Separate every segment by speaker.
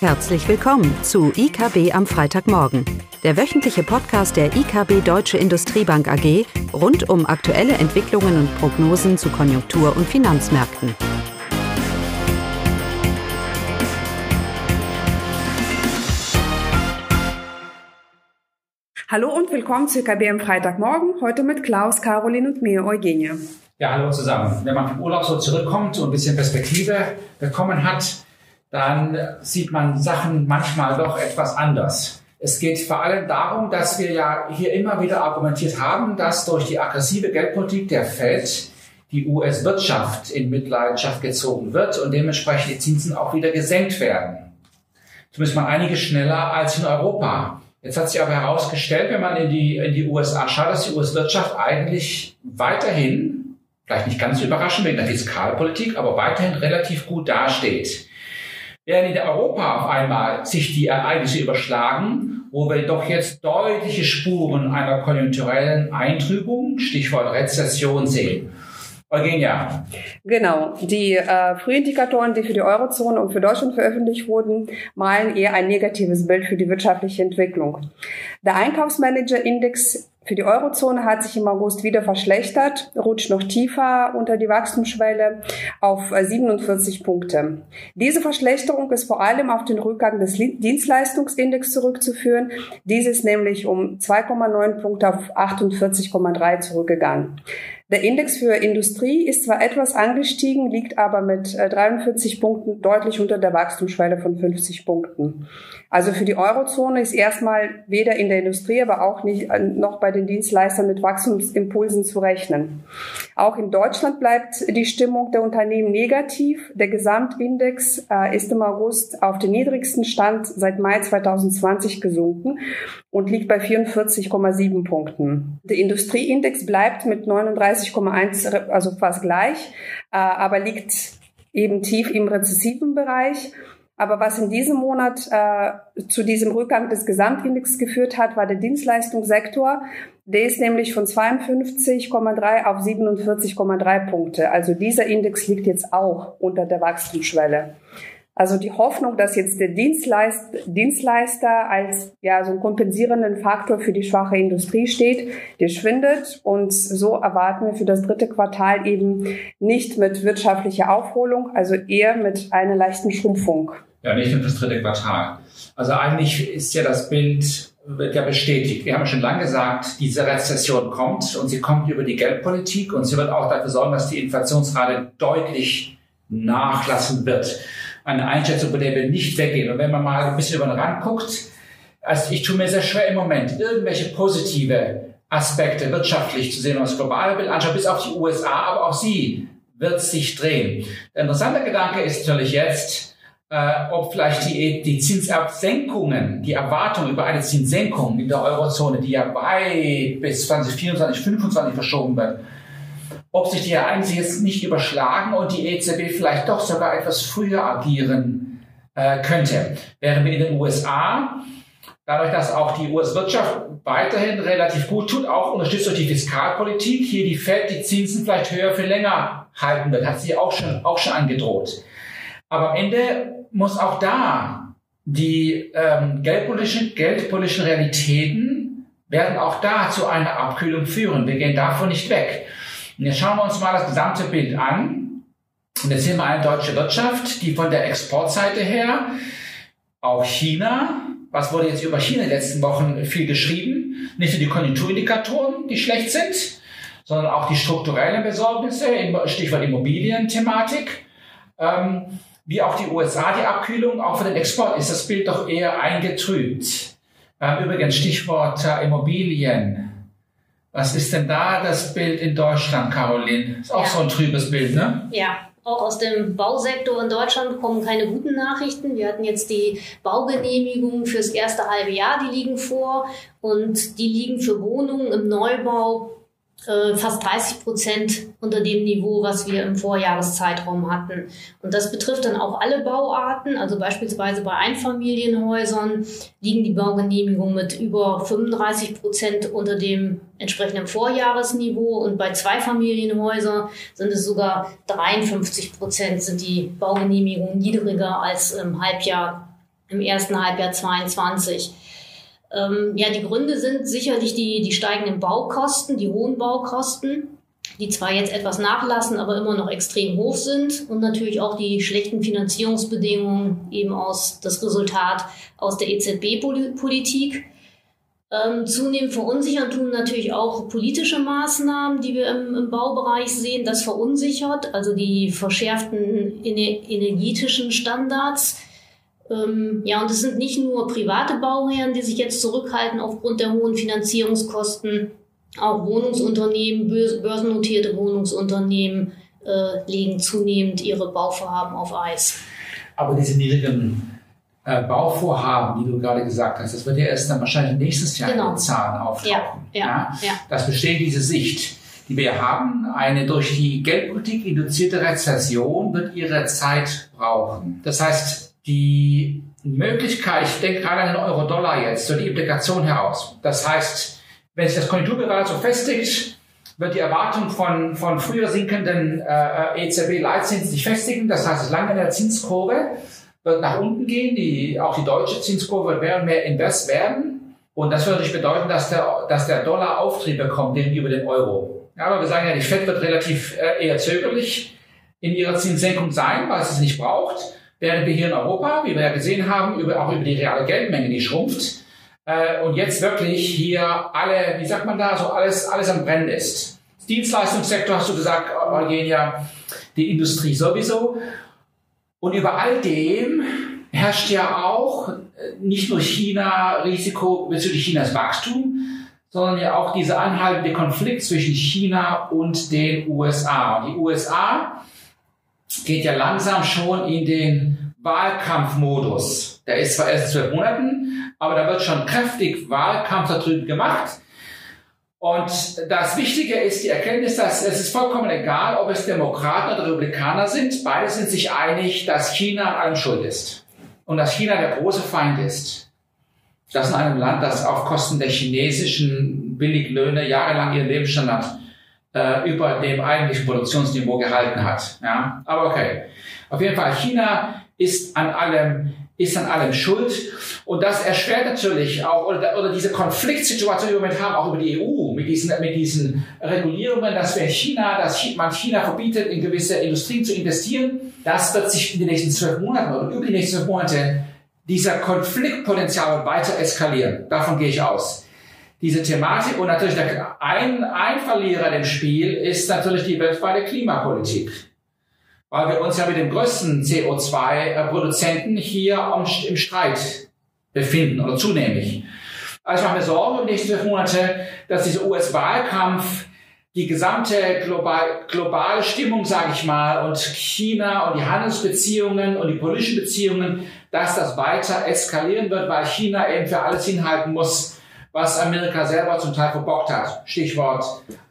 Speaker 1: Herzlich willkommen zu IKB am Freitagmorgen, der wöchentliche Podcast der IKB Deutsche Industriebank AG rund um aktuelle Entwicklungen und Prognosen zu Konjunktur- und Finanzmärkten.
Speaker 2: Hallo und willkommen zu IKB am Freitagmorgen, heute mit Klaus, Caroline und mir, Eugenie.
Speaker 3: Ja, hallo zusammen. Wenn man vom Urlaub so zurückkommt und ein bisschen Perspektive bekommen hat, dann sieht man Sachen manchmal doch etwas anders. Es geht vor allem darum, dass wir ja hier immer wieder argumentiert haben, dass durch die aggressive Geldpolitik der Fed die US-Wirtschaft in Mitleidenschaft gezogen wird und dementsprechend die Zinsen auch wieder gesenkt werden. Zumindest mal einige schneller als in Europa. Jetzt hat sich aber herausgestellt, wenn man in die, in die USA schaut, dass die US-Wirtschaft eigentlich weiterhin, vielleicht nicht ganz überraschend wegen der Fiskalpolitik, aber weiterhin relativ gut dasteht. Während in Europa auf einmal sich die Ereignisse überschlagen, wo wir doch jetzt deutliche Spuren einer konjunkturellen Eintrübung, Stichwort Rezession, sehen. Eugenia.
Speaker 2: Genau. Die äh, Frühindikatoren, die für die Eurozone und für Deutschland veröffentlicht wurden, malen eher ein negatives Bild für die wirtschaftliche Entwicklung. Der Einkaufsmanager-Index für die Eurozone hat sich im August wieder verschlechtert, rutscht noch tiefer unter die Wachstumsschwelle auf 47 äh, Punkte. Diese Verschlechterung ist vor allem auf den Rückgang des Dienstleistungsindex zurückzuführen. Dies ist nämlich um 2,9 Punkte auf 48,3 zurückgegangen. Der Index für Industrie ist zwar etwas angestiegen, liegt aber mit 43 äh, Punkten deutlich unter der Wachstumsschwelle von 50 Punkten. Also für die Eurozone ist erstmal weder in der Industrie, aber auch nicht äh, noch bei den Dienstleistern mit Wachstumsimpulsen zu rechnen. Auch in Deutschland bleibt die Stimmung der Unternehmen negativ. Der Gesamtindex äh, ist im August auf den niedrigsten Stand seit Mai 2020 gesunken und liegt bei 44,7 Punkten. Der Industrieindex bleibt mit 39,1, also fast gleich, äh, aber liegt eben tief im rezessiven Bereich. Aber was in diesem Monat äh, zu diesem Rückgang des Gesamtindex geführt hat, war der Dienstleistungssektor. Der ist nämlich von 52,3 auf 47,3 Punkte. Also dieser Index liegt jetzt auch unter der Wachstumsschwelle. Also die Hoffnung, dass jetzt der Dienstleist, Dienstleister als ja so einen kompensierenden Faktor für die schwache Industrie steht, der schwindet und so erwarten wir für das dritte Quartal eben nicht mit wirtschaftlicher Aufholung, also eher mit einer leichten Schrumpfung.
Speaker 3: Ja, nicht nur das dritte Quartal. Also eigentlich ist ja das Bild wird ja bestätigt. Wir haben schon lange gesagt, diese Rezession kommt und sie kommt über die Geldpolitik und sie wird auch dafür sorgen, dass die Inflationsrate deutlich nachlassen wird eine Einschätzung, bei der wir nicht weggehen. Und wenn man mal ein bisschen über den Rand guckt, also ich tue mir sehr schwer im Moment, irgendwelche positive Aspekte wirtschaftlich zu sehen, was globale Bild anschaut, bis auf die USA, aber auch sie wird sich drehen. Der interessante Gedanke ist natürlich jetzt, äh, ob vielleicht die, die Zinsabsenkungen, die Erwartung über eine Zinssenkung in der Eurozone, die ja weit bis 2024, 2025 verschoben wird, ob sich die Ereignisse jetzt nicht überschlagen und die EZB vielleicht doch sogar etwas früher agieren äh, könnte. Während wir in den USA, dadurch, dass auch die US-Wirtschaft weiterhin relativ gut tut, auch unterstützt durch die Fiskalpolitik, hier die Fed die Zinsen vielleicht höher für länger halten wird, hat sie auch schon, auch schon angedroht. Aber am Ende muss auch da die ähm, geldpolitischen, geldpolitischen Realitäten werden auch da zu einer Abkühlung führen. Wir gehen davon nicht weg. Und jetzt schauen wir uns mal das gesamte Bild an. Und jetzt sehen wir eine deutsche Wirtschaft, die von der Exportseite her, auch China, was wurde jetzt über China in den letzten Wochen viel geschrieben, nicht nur die Konjunkturindikatoren, die schlecht sind, sondern auch die strukturellen Besorgnisse, Stichwort Immobilienthematik, ähm, wie auch die USA, die Abkühlung, auch für den Export ist das Bild doch eher eingetrübt. Ähm, übrigens Stichwort äh, Immobilien. Was ist denn da das Bild in Deutschland, Caroline? Ist auch ja. so ein trübes Bild, ne?
Speaker 4: Ja, auch aus dem Bausektor in Deutschland kommen keine guten Nachrichten. Wir hatten jetzt die Baugenehmigungen fürs erste halbe Jahr, die liegen vor. Und die liegen für Wohnungen im Neubau fast 30 Prozent unter dem Niveau, was wir im Vorjahreszeitraum hatten. Und das betrifft dann auch alle Bauarten. Also beispielsweise bei Einfamilienhäusern liegen die Baugenehmigungen mit über 35 Prozent unter dem entsprechenden Vorjahresniveau. Und bei Zweifamilienhäusern sind es sogar 53 Prozent sind die Baugenehmigungen niedriger als im Halbjahr im ersten Halbjahr 22. Ähm, ja, die Gründe sind sicherlich die, die steigenden Baukosten, die hohen Baukosten, die zwar jetzt etwas nachlassen, aber immer noch extrem hoch sind und natürlich auch die schlechten Finanzierungsbedingungen eben aus das Resultat aus der EZB-Politik. Ähm, zunehmend verunsichern tun natürlich auch politische Maßnahmen, die wir im, im Baubereich sehen. Das verunsichert, also die verschärften ener energetischen Standards. Ähm, ja, und es sind nicht nur private Bauherren, die sich jetzt zurückhalten aufgrund der hohen Finanzierungskosten. Auch Wohnungsunternehmen, börsennotierte Wohnungsunternehmen äh, legen zunehmend ihre Bauvorhaben auf Eis.
Speaker 3: Aber diese niedrigen äh, Bauvorhaben, die du gerade gesagt hast, das wird ja erst dann wahrscheinlich nächstes Jahr genau. in den Zahlen auftauchen. Ja, ja, ja. Das besteht diese Sicht, die wir haben. Eine durch die Geldpolitik induzierte Rezession wird ihre Zeit brauchen. Das heißt, die Möglichkeit, ich denke gerade an den Euro-Dollar jetzt, so die Implikation heraus. Das heißt, wenn sich das Konjunkturgerade so festigt, wird die Erwartung von, von früher sinkenden äh, EZB-Leitzinsen sich festigen. Das heißt, es lange in der Zinskurve wird nach unten gehen. Die, auch die deutsche Zinskurve wird mehr und mehr invest werden. Und das würde natürlich bedeuten, dass der, dass der Dollar Auftrieb bekommt gegenüber dem Euro. Ja, aber wir sagen ja, die Fed wird relativ äh, eher zögerlich in ihrer Zinssenkung sein, weil sie es nicht braucht. Während wir hier in Europa, wie wir ja gesehen haben, über, auch über die reale Geldmenge, die schrumpft. Äh, und jetzt wirklich hier alle, wie sagt man da, so alles, alles am Brennen ist. Dienstleistungssektor hast du gesagt, Eugenia, die Industrie sowieso. Und über all dem herrscht ja auch äh, nicht nur China Risiko bezüglich Chinas Wachstum, sondern ja auch dieser anhaltende Konflikt zwischen China und den USA. Und die USA geht ja langsam schon in den Wahlkampfmodus. Der ist zwar erst zwölf Monaten, aber da wird schon kräftig Wahlkampf da drüben gemacht. Und das Wichtige ist die Erkenntnis, dass es ist vollkommen egal, ob es Demokraten oder Republikaner sind. Beide sind sich einig, dass China an allem schuld ist. Und dass China der große Feind ist. Das in einem Land, das auf Kosten der chinesischen Billiglöhne jahrelang ihren Lebensstandard äh, über dem eigentlichen Produktionsniveau gehalten hat. Ja? Aber okay. Auf jeden Fall, China ist an allem ist an allem schuld. Und das erschwert natürlich auch, oder, oder diese Konfliktsituation, die wir momentan auch über die EU, mit diesen, mit diesen Regulierungen, dass wir in China, dass man China verbietet, in gewisse Industrien zu investieren, das wird sich in den nächsten zwölf Monaten oder über die nächsten zwölf Monate dieser Konfliktpotenzial weiter eskalieren. Davon gehe ich aus. Diese Thematik und natürlich der, ein, ein Verlierer im Spiel ist natürlich die weltweite Klimapolitik weil wir uns ja mit dem größten CO2-Produzenten hier im Streit befinden oder zunehmend. Also ich mache mir Sorgen in den nächsten Monate, dass dieser US-Wahlkampf die gesamte global, globale Stimmung, sage ich mal, und China und die Handelsbeziehungen und die politischen Beziehungen, dass das weiter eskalieren wird, weil China eben für alles hinhalten muss, was Amerika selber zum Teil verbockt hat. Stichwort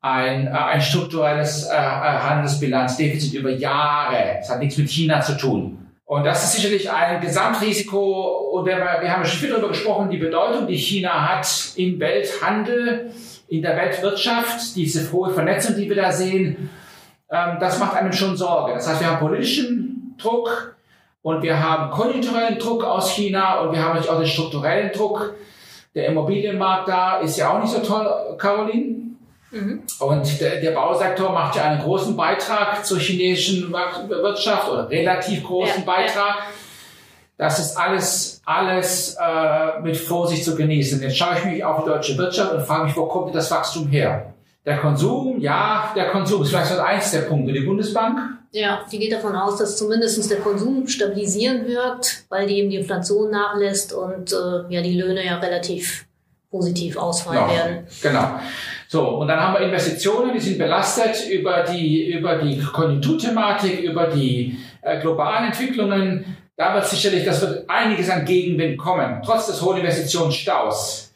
Speaker 3: ein, äh, ein strukturelles äh, äh, Handelsbilanzdefizit über Jahre. Das hat nichts mit China zu tun. Und das ist sicherlich ein Gesamtrisiko. Und wir, wir haben schon viel darüber gesprochen, die Bedeutung, die China hat im Welthandel, in der Weltwirtschaft, diese hohe Vernetzung, die wir da sehen. Ähm, das macht einem schon Sorge. Das heißt, wir haben politischen Druck und wir haben konjunkturellen Druck aus China und wir haben natürlich auch den strukturellen Druck. Der Immobilienmarkt da ist ja auch nicht so toll, Caroline. Mhm. Und der, der, Bausektor macht ja einen großen Beitrag zur chinesischen Wirtschaft oder relativ großen ja, Beitrag. Ja. Das ist alles, alles äh, mit Vorsicht zu genießen. Jetzt schaue ich mich auf die deutsche Wirtschaft und frage mich, wo kommt das Wachstum her? Der Konsum, ja, der Konsum ist vielleicht eins der Punkte. Die Bundesbank?
Speaker 4: Ja, die geht davon aus, dass zumindest der Konsum stabilisieren wirkt, weil die eben die Inflation nachlässt und äh, ja die Löhne ja relativ positiv ausfallen
Speaker 3: genau.
Speaker 4: werden.
Speaker 3: Genau. So, und dann haben wir Investitionen, die sind belastet über die, über die Konjunkturthematik, über die äh, globalen Entwicklungen. Da wird sicherlich, das wird einiges an Gegenwind kommen, trotz des hohen Investitionsstaus.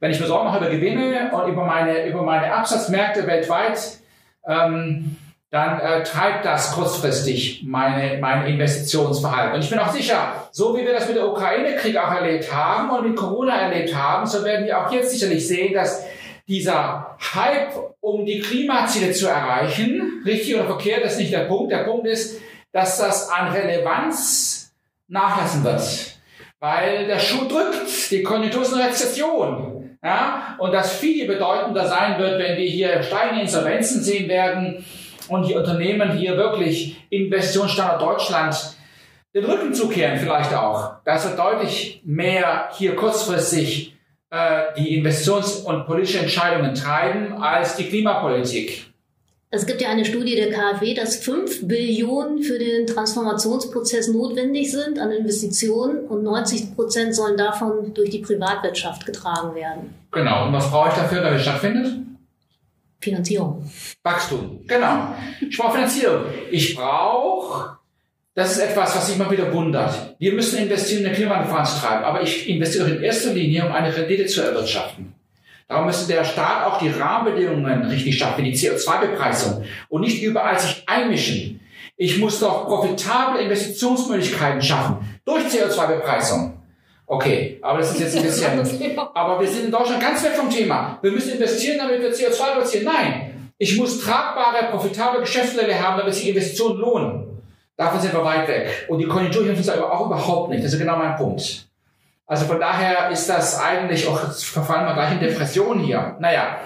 Speaker 3: Wenn ich mir Sorgen mache über Gewinne und über meine, über meine Absatzmärkte weltweit, ähm, dann äh, treibt das kurzfristig meine, mein Investitionsverhalten. Und ich bin auch sicher, so wie wir das mit der Ukraine-Krieg auch erlebt haben und mit Corona erlebt haben, so werden wir auch jetzt sicherlich sehen, dass dieser Hype, um die Klimaziele zu erreichen, richtig oder verkehrt, ist nicht der Punkt. Der Punkt ist, dass das an Relevanz nachlassen wird. weil der Schuh drückt, die Konjunktur ist eine Rezession. Ja? Und das viel bedeutender sein wird, wenn wir hier steigende Insolvenzen sehen werden und die Unternehmen hier wirklich Investitionsstandort Deutschland den Rücken zukehren vielleicht auch. Das wird deutlich mehr hier kurzfristig äh, die Investitions- und politische Entscheidungen treiben als die Klimapolitik.
Speaker 4: Es gibt ja eine Studie der KfW, dass 5 Billionen für den Transformationsprozess notwendig sind an Investitionen und 90 Prozent sollen davon durch die Privatwirtschaft getragen werden.
Speaker 3: Genau. Und was brauche ich dafür, damit es stattfindet?
Speaker 4: Finanzierung.
Speaker 3: Wachstum. Genau. Ich brauche Finanzierung. Ich brauche, das ist etwas, was sich immer wieder wundert. Wir müssen investieren, in den Klimawandel voranzutreiben. Aber ich investiere in erster Linie, um eine Rendite zu erwirtschaften. Darum müsste der Staat auch die Rahmenbedingungen richtig schaffen, die CO2-Bepreisung und nicht überall sich einmischen. Ich muss doch profitable Investitionsmöglichkeiten schaffen durch CO2-Bepreisung. Okay, aber das ist jetzt ein bisschen. aber wir sind in Deutschland ganz weg vom Thema. Wir müssen investieren, damit wir CO2 reduzieren. Nein, ich muss tragbare, profitable Geschäftsmodelle haben, damit sich Investitionen lohnen. Davon sind wir weit weg. Und die Konjunktur hilft uns aber auch überhaupt nicht. Das ist genau mein Punkt. Also von daher ist das eigentlich auch, verfallen wir gleich in Depression hier. Naja,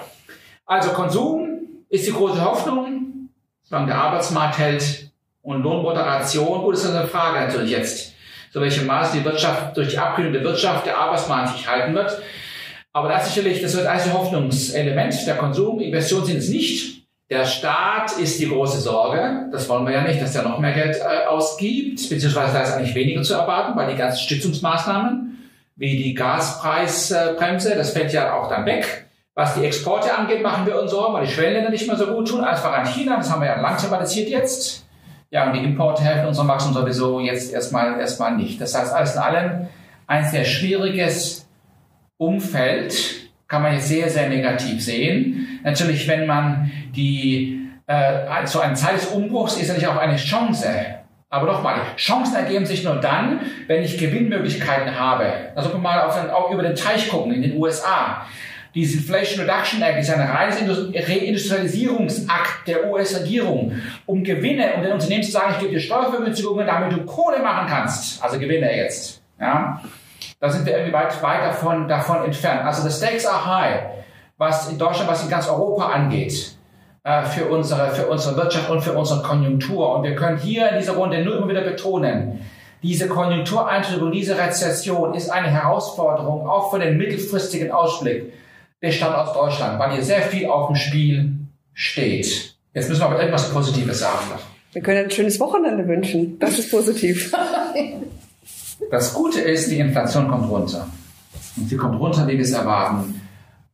Speaker 3: also Konsum ist die große Hoffnung, solange der Arbeitsmarkt hält und Lohnmoderation. Gut, das ist eine Frage natürlich jetzt, so welche Maße die Wirtschaft durch die Abkühlung der Wirtschaft der Arbeitsmarkt sich halten wird. Aber das sicherlich, das wird ein Hoffnungselement. Der Konsum, Investitionen sind es nicht. Der Staat ist die große Sorge. Das wollen wir ja nicht, dass er noch mehr Geld äh, ausgibt, beziehungsweise da ist eigentlich weniger zu erwarten, weil die ganzen Stützungsmaßnahmen wie die Gaspreisbremse, das fällt ja auch dann weg. Was die Exporte angeht, machen wir uns Sorgen, weil die Schwellenländer nicht mehr so gut tun. Einfach an China, das haben wir ja langsam thematisiert jetzt. Ja, und die Importe helfen unserem Wachstum sowieso jetzt erstmal, erstmal nicht. Das heißt, alles in allem ein sehr schwieriges Umfeld, kann man jetzt sehr, sehr negativ sehen. Natürlich, wenn man die, äh, so eine Zeit des Umbruchs ist natürlich auch eine Chance. Aber nochmal, Chancen ergeben sich nur dann, wenn ich Gewinnmöglichkeiten habe. Also mal auf auch über den Teich gucken in den USA. Dieses Inflation Reduction Act ist ein reines Reindustrialisierungsakt der US-Regierung, um Gewinne und den Unternehmen zu sagen, ich gebe dir Steuervergünstigungen, damit du Kohle machen kannst. Also Gewinne jetzt. Ja? Da sind wir irgendwie weit, weit davon, davon entfernt. Also the stakes are high, was in Deutschland, was in ganz Europa angeht. Äh, für unsere, für unsere Wirtschaft und für unsere Konjunktur. Und wir können hier in dieser Runde nur immer wieder betonen, diese Konjunktureintrübung, diese Rezession ist eine Herausforderung auch für den mittelfristigen Ausblick des Standorts Deutschland, weil hier sehr viel auf dem Spiel steht. Jetzt müssen wir aber etwas Positives sagen.
Speaker 2: Wir können ein schönes Wochenende wünschen. Das ist positiv.
Speaker 3: Das Gute ist, die Inflation kommt runter. Und sie kommt runter, wie wir es erwarten.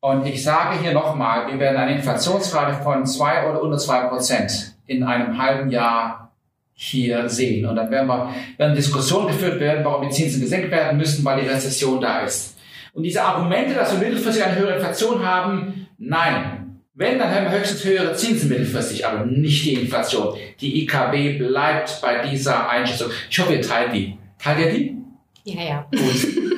Speaker 3: Und ich sage hier nochmal, wir werden eine Inflationsrate von zwei oder unter zwei Prozent in einem halben Jahr hier sehen. Und dann werden wir, werden Diskussionen geführt werden, warum die Zinsen gesenkt werden müssen, weil die Rezession da ist. Und diese Argumente, dass wir mittelfristig eine höhere Inflation haben, nein. Wenn, dann haben wir höchstens höhere Zinsen mittelfristig, aber nicht die Inflation. Die IKB bleibt bei dieser Einschätzung. Ich hoffe, ihr teilt die. Teilt ihr die?
Speaker 4: Ja, ja.
Speaker 3: Gut.